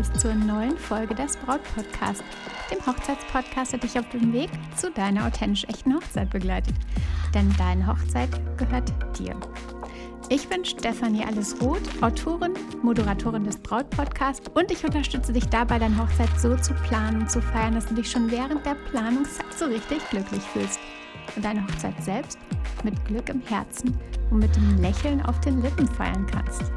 bist zur neuen Folge des Braut Podcast, dem Hochzeitspodcast, der dich auf dem Weg zu deiner authentisch echten Hochzeit begleitet. Denn deine Hochzeit gehört dir. Ich bin Stefanie Allesroth, Autorin, Moderatorin des Braut Podcasts und ich unterstütze dich dabei, deine Hochzeit so zu planen und zu feiern, dass du dich schon während der Planungszeit so richtig glücklich fühlst und deine Hochzeit selbst mit Glück im Herzen und mit dem Lächeln auf den Lippen feiern kannst.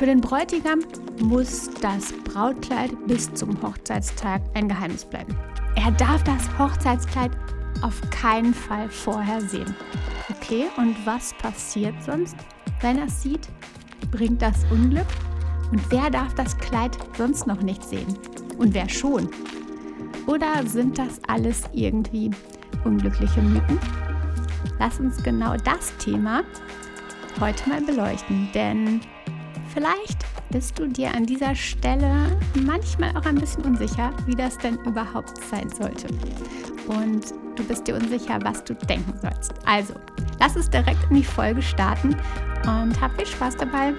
Für den Bräutigam muss das Brautkleid bis zum Hochzeitstag ein Geheimnis bleiben. Er darf das Hochzeitskleid auf keinen Fall vorher sehen. Okay, und was passiert sonst, wenn er es sieht? Bringt das Unglück? Und wer darf das Kleid sonst noch nicht sehen? Und wer schon? Oder sind das alles irgendwie unglückliche Mythen? Lass uns genau das Thema heute mal beleuchten, denn vielleicht bist du dir an dieser Stelle manchmal auch ein bisschen unsicher, wie das denn überhaupt sein sollte. Und du bist dir unsicher, was du denken sollst. Also, lass uns direkt in die Folge starten und hab viel Spaß dabei.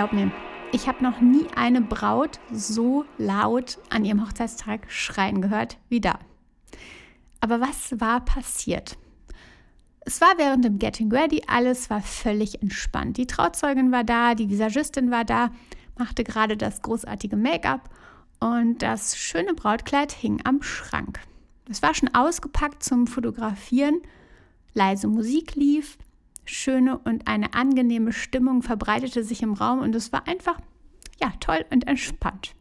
Glaub mir, ich habe noch nie eine Braut so laut an ihrem Hochzeitstag schreien gehört wie da. Aber was war passiert? Es war während dem Getting Ready, alles war völlig entspannt. Die Trauzeugin war da, die Visagistin war da, machte gerade das großartige Make-up und das schöne Brautkleid hing am Schrank. Es war schon ausgepackt zum Fotografieren, leise Musik lief, schöne und eine angenehme Stimmung verbreitete sich im Raum und es war einfach, ja, toll und entspannt.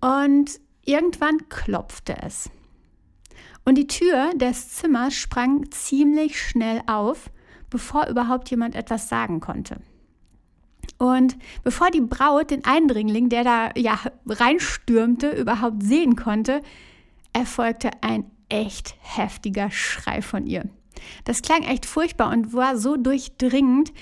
Und irgendwann klopfte es. Und die Tür des Zimmers sprang ziemlich schnell auf, bevor überhaupt jemand etwas sagen konnte. Und bevor die Braut den Eindringling, der da ja reinstürmte, überhaupt sehen konnte, erfolgte ein echt heftiger Schrei von ihr. Das klang echt furchtbar und war so durchdringend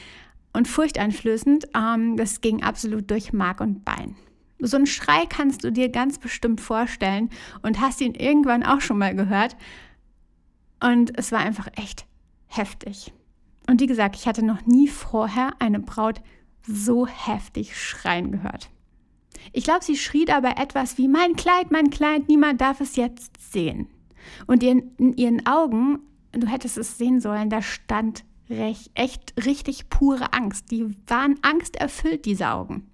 und furchteinflößend, ähm, das ging absolut durch Mark und Bein. So einen Schrei kannst du dir ganz bestimmt vorstellen und hast ihn irgendwann auch schon mal gehört. Und es war einfach echt heftig. Und wie gesagt, ich hatte noch nie vorher eine Braut so heftig schreien gehört. Ich glaube, sie schrie dabei etwas wie mein Kleid, mein Kleid, niemand darf es jetzt sehen. Und in ihren Augen du hättest es sehen sollen, da stand recht, echt richtig pure Angst. Die waren angsterfüllt, diese Augen.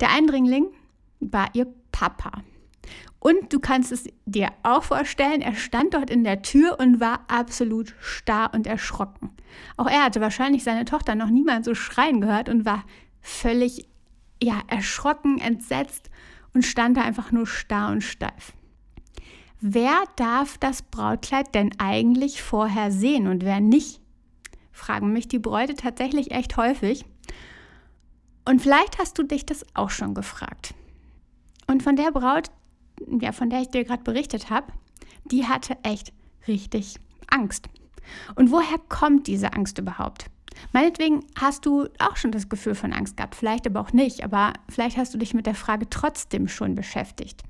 Der Eindringling war ihr Papa. Und du kannst es dir auch vorstellen, er stand dort in der Tür und war absolut starr und erschrocken. Auch er hatte wahrscheinlich seine Tochter noch niemals so schreien gehört und war völlig ja, erschrocken, entsetzt und stand da einfach nur starr und steif. Wer darf das Brautkleid denn eigentlich vorher sehen und wer nicht? Fragen mich die Bräute tatsächlich echt häufig. Und vielleicht hast du dich das auch schon gefragt. Und von der Braut, ja, von der ich dir gerade berichtet habe, die hatte echt richtig Angst. Und woher kommt diese Angst überhaupt? Meinetwegen hast du auch schon das Gefühl von Angst gehabt, vielleicht aber auch nicht, aber vielleicht hast du dich mit der Frage trotzdem schon beschäftigt.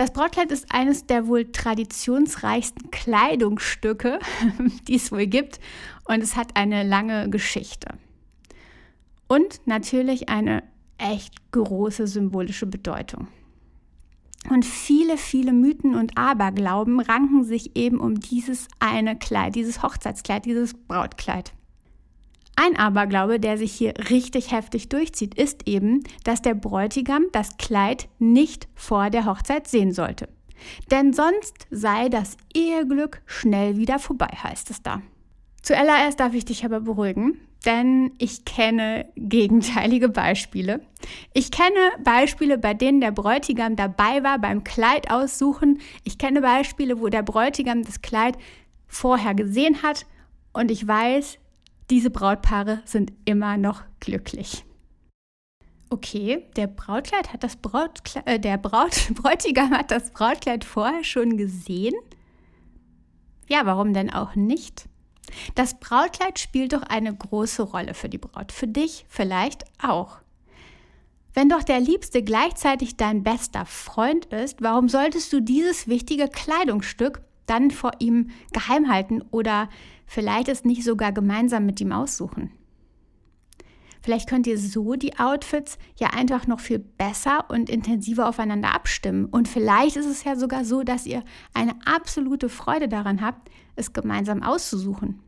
Das Brautkleid ist eines der wohl traditionsreichsten Kleidungsstücke, die es wohl gibt. Und es hat eine lange Geschichte. Und natürlich eine echt große symbolische Bedeutung. Und viele, viele Mythen und Aberglauben ranken sich eben um dieses eine Kleid, dieses Hochzeitskleid, dieses Brautkleid. Ein Aberglaube, der sich hier richtig heftig durchzieht, ist eben, dass der Bräutigam das Kleid nicht vor der Hochzeit sehen sollte. Denn sonst sei das Eheglück schnell wieder vorbei, heißt es da. Zuallererst darf ich dich aber beruhigen, denn ich kenne gegenteilige Beispiele. Ich kenne Beispiele, bei denen der Bräutigam dabei war beim Kleid aussuchen. Ich kenne Beispiele, wo der Bräutigam das Kleid vorher gesehen hat und ich weiß, diese Brautpaare sind immer noch glücklich. Okay, der Brautkleid hat das Brautkleid, äh, der Braut, Bräutigam hat das Brautkleid vorher schon gesehen. Ja, warum denn auch nicht? Das Brautkleid spielt doch eine große Rolle für die Braut, für dich vielleicht auch. Wenn doch der Liebste gleichzeitig dein bester Freund ist, warum solltest du dieses wichtige Kleidungsstück dann vor ihm geheim halten oder vielleicht es nicht sogar gemeinsam mit ihm aussuchen? Vielleicht könnt ihr so die Outfits ja einfach noch viel besser und intensiver aufeinander abstimmen. Und vielleicht ist es ja sogar so, dass ihr eine absolute Freude daran habt, es gemeinsam auszusuchen.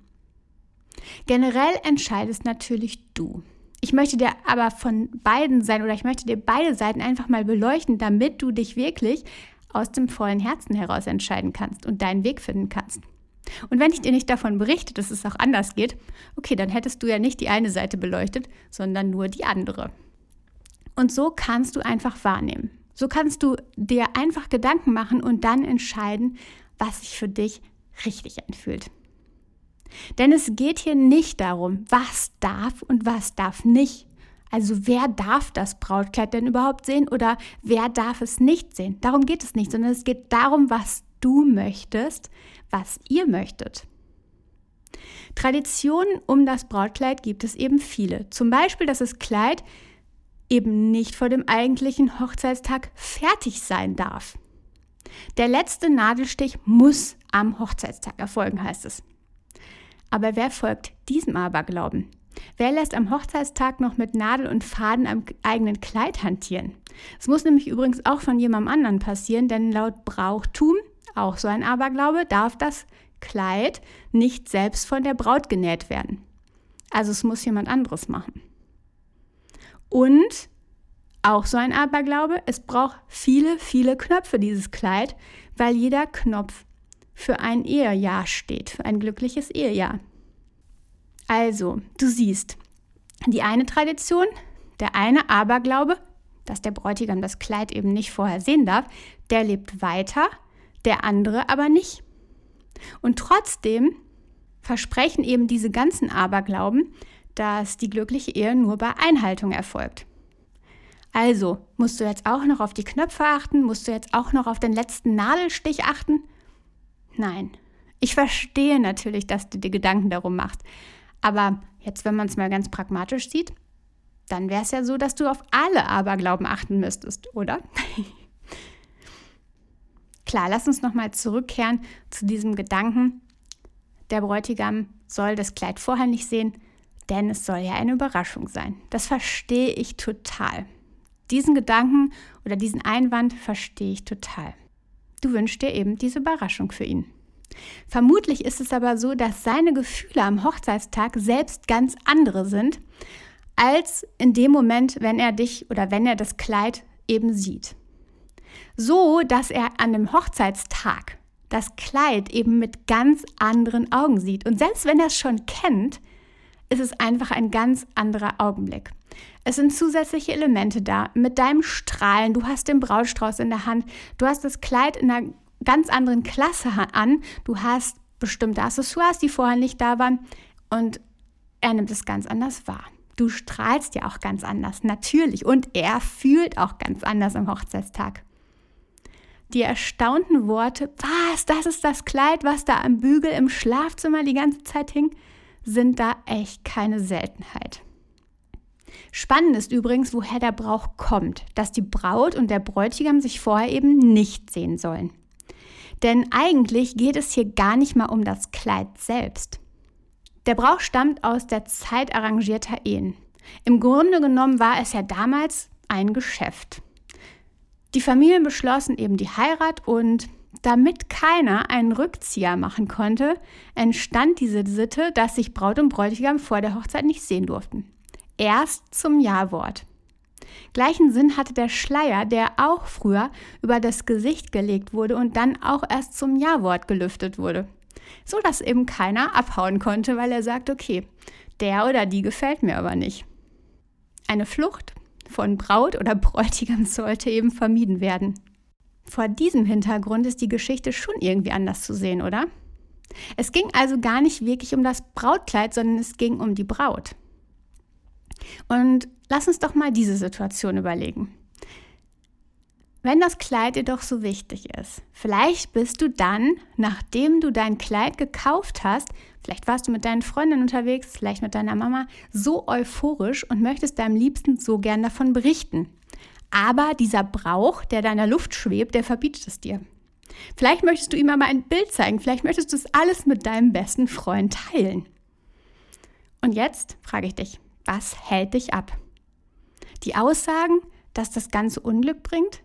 Generell entscheidest natürlich du. Ich möchte dir aber von beiden sein oder ich möchte dir beide Seiten einfach mal beleuchten, damit du dich wirklich aus dem vollen Herzen heraus entscheiden kannst und deinen Weg finden kannst. Und wenn ich dir nicht davon berichte, dass es auch anders geht, okay, dann hättest du ja nicht die eine Seite beleuchtet, sondern nur die andere. Und so kannst du einfach wahrnehmen. So kannst du dir einfach Gedanken machen und dann entscheiden, was sich für dich richtig anfühlt. Denn es geht hier nicht darum, was darf und was darf nicht. Also wer darf das Brautkleid denn überhaupt sehen oder wer darf es nicht sehen? Darum geht es nicht, sondern es geht darum, was du möchtest, was ihr möchtet. Traditionen um das Brautkleid gibt es eben viele. Zum Beispiel, dass das Kleid eben nicht vor dem eigentlichen Hochzeitstag fertig sein darf. Der letzte Nadelstich muss am Hochzeitstag erfolgen, heißt es. Aber wer folgt diesem Aberglauben? Wer lässt am Hochzeitstag noch mit Nadel und Faden am eigenen Kleid hantieren? Es muss nämlich übrigens auch von jemandem anderen passieren, denn laut Brauchtum auch so ein Aberglaube, darf das Kleid nicht selbst von der Braut genäht werden. Also es muss jemand anderes machen. Und auch so ein Aberglaube, es braucht viele, viele Knöpfe, dieses Kleid, weil jeder Knopf für ein Ehejahr steht, für ein glückliches Ehejahr. Also, du siehst, die eine Tradition, der eine Aberglaube, dass der Bräutigam das Kleid eben nicht vorher sehen darf, der lebt weiter der andere aber nicht. Und trotzdem versprechen eben diese ganzen Aberglauben, dass die glückliche Ehe nur bei Einhaltung erfolgt. Also, musst du jetzt auch noch auf die Knöpfe achten? Musst du jetzt auch noch auf den letzten Nadelstich achten? Nein. Ich verstehe natürlich, dass du dir Gedanken darum machst. Aber jetzt, wenn man es mal ganz pragmatisch sieht, dann wäre es ja so, dass du auf alle Aberglauben achten müsstest, oder? Klar, lass uns nochmal zurückkehren zu diesem Gedanken, der Bräutigam soll das Kleid vorher nicht sehen, denn es soll ja eine Überraschung sein. Das verstehe ich total. Diesen Gedanken oder diesen Einwand verstehe ich total. Du wünschst dir eben diese Überraschung für ihn. Vermutlich ist es aber so, dass seine Gefühle am Hochzeitstag selbst ganz andere sind, als in dem Moment, wenn er dich oder wenn er das Kleid eben sieht so dass er an dem Hochzeitstag das Kleid eben mit ganz anderen Augen sieht. Und selbst wenn er es schon kennt, ist es einfach ein ganz anderer Augenblick. Es sind zusätzliche Elemente da mit deinem Strahlen. Du hast den Brautstrauß in der Hand. Du hast das Kleid in einer ganz anderen Klasse an. Du hast bestimmte Accessoires, die vorher nicht da waren. Und er nimmt es ganz anders wahr. Du strahlst ja auch ganz anders, natürlich. Und er fühlt auch ganz anders am Hochzeitstag die erstaunten Worte, was, das ist das Kleid, was da am Bügel im Schlafzimmer die ganze Zeit hing, sind da echt keine Seltenheit. Spannend ist übrigens, woher der Brauch kommt, dass die Braut und der Bräutigam sich vorher eben nicht sehen sollen. Denn eigentlich geht es hier gar nicht mal um das Kleid selbst. Der Brauch stammt aus der Zeit arrangierter Ehen. Im Grunde genommen war es ja damals ein Geschäft. Die Familien beschlossen eben die Heirat und damit keiner einen Rückzieher machen konnte, entstand diese Sitte, dass sich Braut und Bräutigam vor der Hochzeit nicht sehen durften. Erst zum Jawort. Gleichen Sinn hatte der Schleier, der auch früher über das Gesicht gelegt wurde und dann auch erst zum Jawort gelüftet wurde. So dass eben keiner abhauen konnte, weil er sagt, okay, der oder die gefällt mir aber nicht. Eine Flucht von Braut oder Bräutigam sollte eben vermieden werden. Vor diesem Hintergrund ist die Geschichte schon irgendwie anders zu sehen, oder? Es ging also gar nicht wirklich um das Brautkleid, sondern es ging um die Braut. Und lass uns doch mal diese Situation überlegen. Wenn das Kleid dir doch so wichtig ist, vielleicht bist du dann, nachdem du dein Kleid gekauft hast, vielleicht warst du mit deinen Freundinnen unterwegs, vielleicht mit deiner Mama, so euphorisch und möchtest deinem Liebsten so gern davon berichten. Aber dieser Brauch, der da in der Luft schwebt, der verbietet es dir. Vielleicht möchtest du ihm aber ein Bild zeigen, vielleicht möchtest du es alles mit deinem besten Freund teilen. Und jetzt frage ich dich, was hält dich ab? Die Aussagen, dass das Ganze Unglück bringt?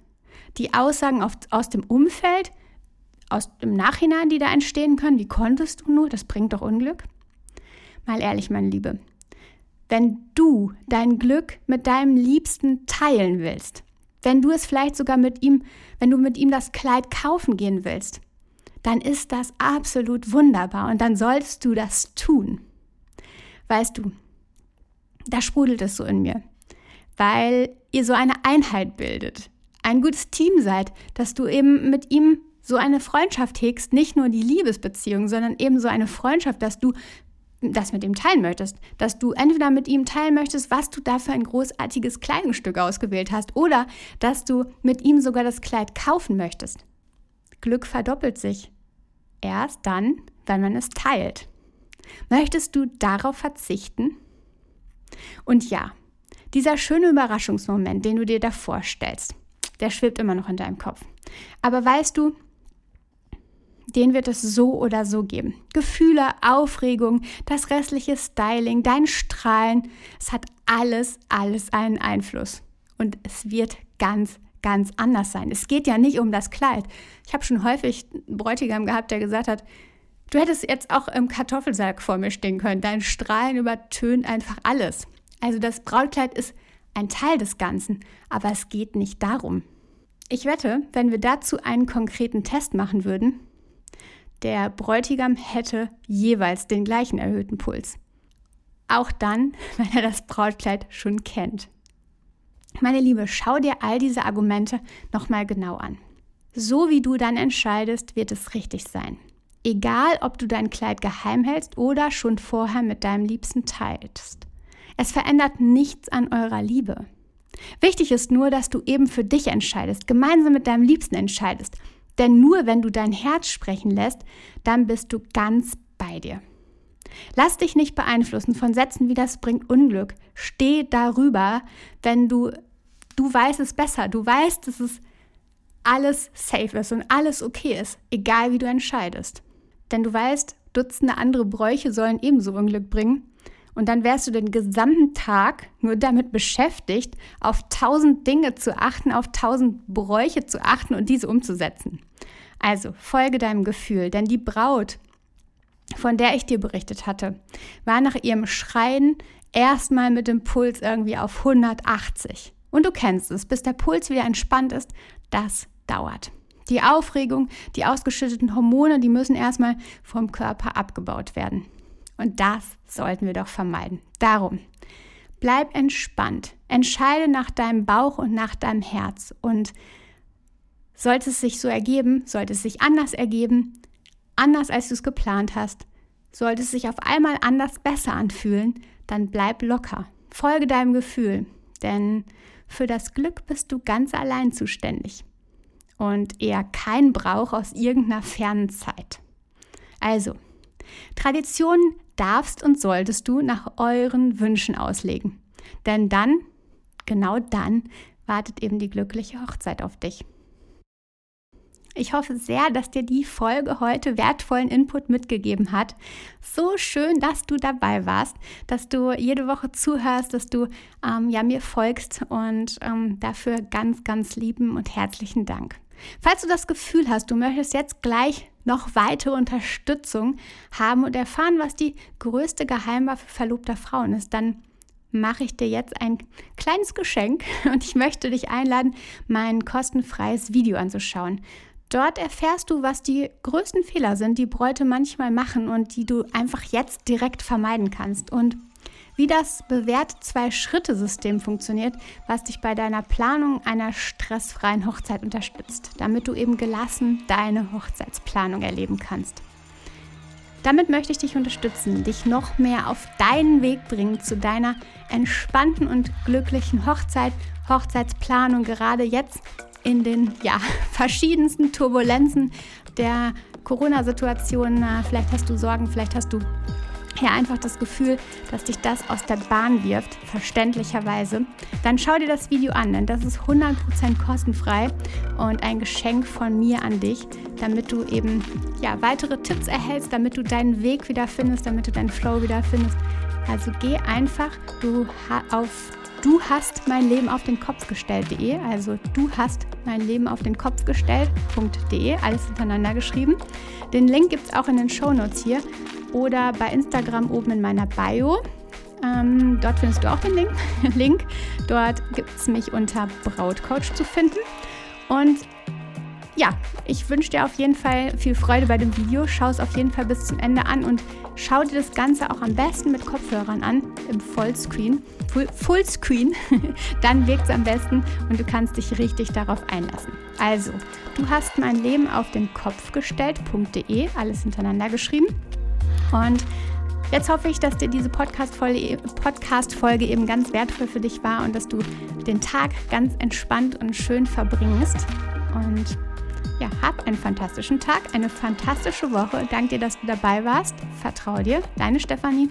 Die Aussagen auf, aus dem Umfeld, aus dem Nachhinein, die da entstehen können, wie konntest du nur, das bringt doch Unglück? Mal ehrlich, meine Liebe, wenn du dein Glück mit deinem Liebsten teilen willst, wenn du es vielleicht sogar mit ihm, wenn du mit ihm das Kleid kaufen gehen willst, dann ist das absolut wunderbar und dann solltest du das tun. Weißt du, da sprudelt es so in mir, weil ihr so eine Einheit bildet, ein gutes Team seid, dass du eben mit ihm so eine Freundschaft hegst, nicht nur die Liebesbeziehung, sondern eben so eine Freundschaft, dass du das mit ihm teilen möchtest, dass du entweder mit ihm teilen möchtest, was du da für ein großartiges Kleidungsstück ausgewählt hast, oder dass du mit ihm sogar das Kleid kaufen möchtest. Glück verdoppelt sich. Erst dann, wenn man es teilt. Möchtest du darauf verzichten? Und ja, dieser schöne Überraschungsmoment, den du dir da vorstellst, der schwebt immer noch in deinem Kopf. Aber weißt du, den wird es so oder so geben. Gefühle, Aufregung, das restliche Styling, dein Strahlen, es hat alles, alles einen Einfluss. Und es wird ganz, ganz anders sein. Es geht ja nicht um das Kleid. Ich habe schon häufig einen Bräutigam gehabt, der gesagt hat, du hättest jetzt auch im Kartoffelsack vor mir stehen können. Dein Strahlen übertönt einfach alles. Also das Brautkleid ist ein Teil des Ganzen, aber es geht nicht darum. Ich wette, wenn wir dazu einen konkreten Test machen würden, der Bräutigam hätte jeweils den gleichen erhöhten Puls. Auch dann, wenn er das Brautkleid schon kennt. Meine Liebe, schau dir all diese Argumente nochmal genau an. So wie du dann entscheidest, wird es richtig sein. Egal, ob du dein Kleid geheim hältst oder schon vorher mit deinem Liebsten teilst. Es verändert nichts an eurer Liebe. Wichtig ist nur, dass du eben für dich entscheidest, gemeinsam mit deinem Liebsten entscheidest denn nur wenn du dein Herz sprechen lässt, dann bist du ganz bei dir. Lass dich nicht beeinflussen von Sätzen wie das bringt Unglück. Steh darüber, wenn du, du weißt es besser. Du weißt, dass es alles safe ist und alles okay ist, egal wie du entscheidest. Denn du weißt, Dutzende andere Bräuche sollen ebenso Unglück bringen und dann wärst du den gesamten Tag nur damit beschäftigt, auf tausend Dinge zu achten, auf tausend Bräuche zu achten und diese umzusetzen. Also folge deinem Gefühl, denn die Braut, von der ich dir berichtet hatte, war nach ihrem Schreien erstmal mit dem Puls irgendwie auf 180. Und du kennst es, bis der Puls wieder entspannt ist, das dauert. Die Aufregung, die ausgeschütteten Hormone, die müssen erstmal vom Körper abgebaut werden. Und das sollten wir doch vermeiden. Darum, bleib entspannt. Entscheide nach deinem Bauch und nach deinem Herz. Und sollte es sich so ergeben, sollte es sich anders ergeben, anders als du es geplant hast, sollte es sich auf einmal anders besser anfühlen, dann bleib locker. Folge deinem Gefühl, denn für das Glück bist du ganz allein zuständig und eher kein Brauch aus irgendeiner fernen Zeit. Also, Traditionen darfst und solltest du nach euren Wünschen auslegen. Denn dann, genau dann, wartet eben die glückliche Hochzeit auf dich. Ich hoffe sehr, dass dir die Folge heute wertvollen Input mitgegeben hat. So schön, dass du dabei warst, dass du jede Woche zuhörst, dass du ähm, ja, mir folgst und ähm, dafür ganz, ganz lieben und herzlichen Dank. Falls du das Gefühl hast, du möchtest jetzt gleich noch weitere Unterstützung haben und erfahren, was die größte Geheimwaffe verlobter Frauen ist, dann mache ich dir jetzt ein kleines Geschenk und ich möchte dich einladen, mein kostenfreies Video anzuschauen. Dort erfährst du, was die größten Fehler sind, die Bräute manchmal machen und die du einfach jetzt direkt vermeiden kannst. Und wie das bewährte Zwei-Schritte-System funktioniert, was dich bei deiner Planung einer stressfreien Hochzeit unterstützt, damit du eben gelassen deine Hochzeitsplanung erleben kannst. Damit möchte ich dich unterstützen, dich noch mehr auf deinen Weg bringen zu deiner entspannten und glücklichen Hochzeit, Hochzeitsplanung, gerade jetzt in den ja, verschiedensten Turbulenzen der Corona-Situation. Vielleicht hast du Sorgen, vielleicht hast du ja einfach das Gefühl, dass dich das aus der Bahn wirft, verständlicherweise, dann schau dir das Video an, denn das ist 100% kostenfrei und ein Geschenk von mir an dich, damit du eben ja, weitere Tipps erhältst, damit du deinen Weg wieder findest, damit du deinen Flow wieder findest. Also geh einfach du auf du hast mein Leben auf den Kopf gestellt.de, also du hast mein Leben auf den Kopf gestellt.de, alles hintereinander geschrieben. Den Link gibt es auch in den Show Notes hier oder bei Instagram oben in meiner Bio. Ähm, dort findest du auch den Link. Link. Dort gibt es mich unter Brautcoach zu finden. Und ja, ich wünsche dir auf jeden Fall viel Freude bei dem Video. Schau es auf jeden Fall bis zum Ende an und schau dir das Ganze auch am besten mit Kopfhörern an, im Vollscreen. Full, Fullscreen. Dann wirkt es am besten und du kannst dich richtig darauf einlassen. Also, du hast mein Leben auf den Kopf gestellt.de, alles hintereinander geschrieben. Und jetzt hoffe ich, dass dir diese Podcast-Folge Podcast eben ganz wertvoll für dich war und dass du den Tag ganz entspannt und schön verbringst. Und ja, hab einen fantastischen Tag, eine fantastische Woche. Danke dir, dass du dabei warst. Vertraue dir, deine Stefanie.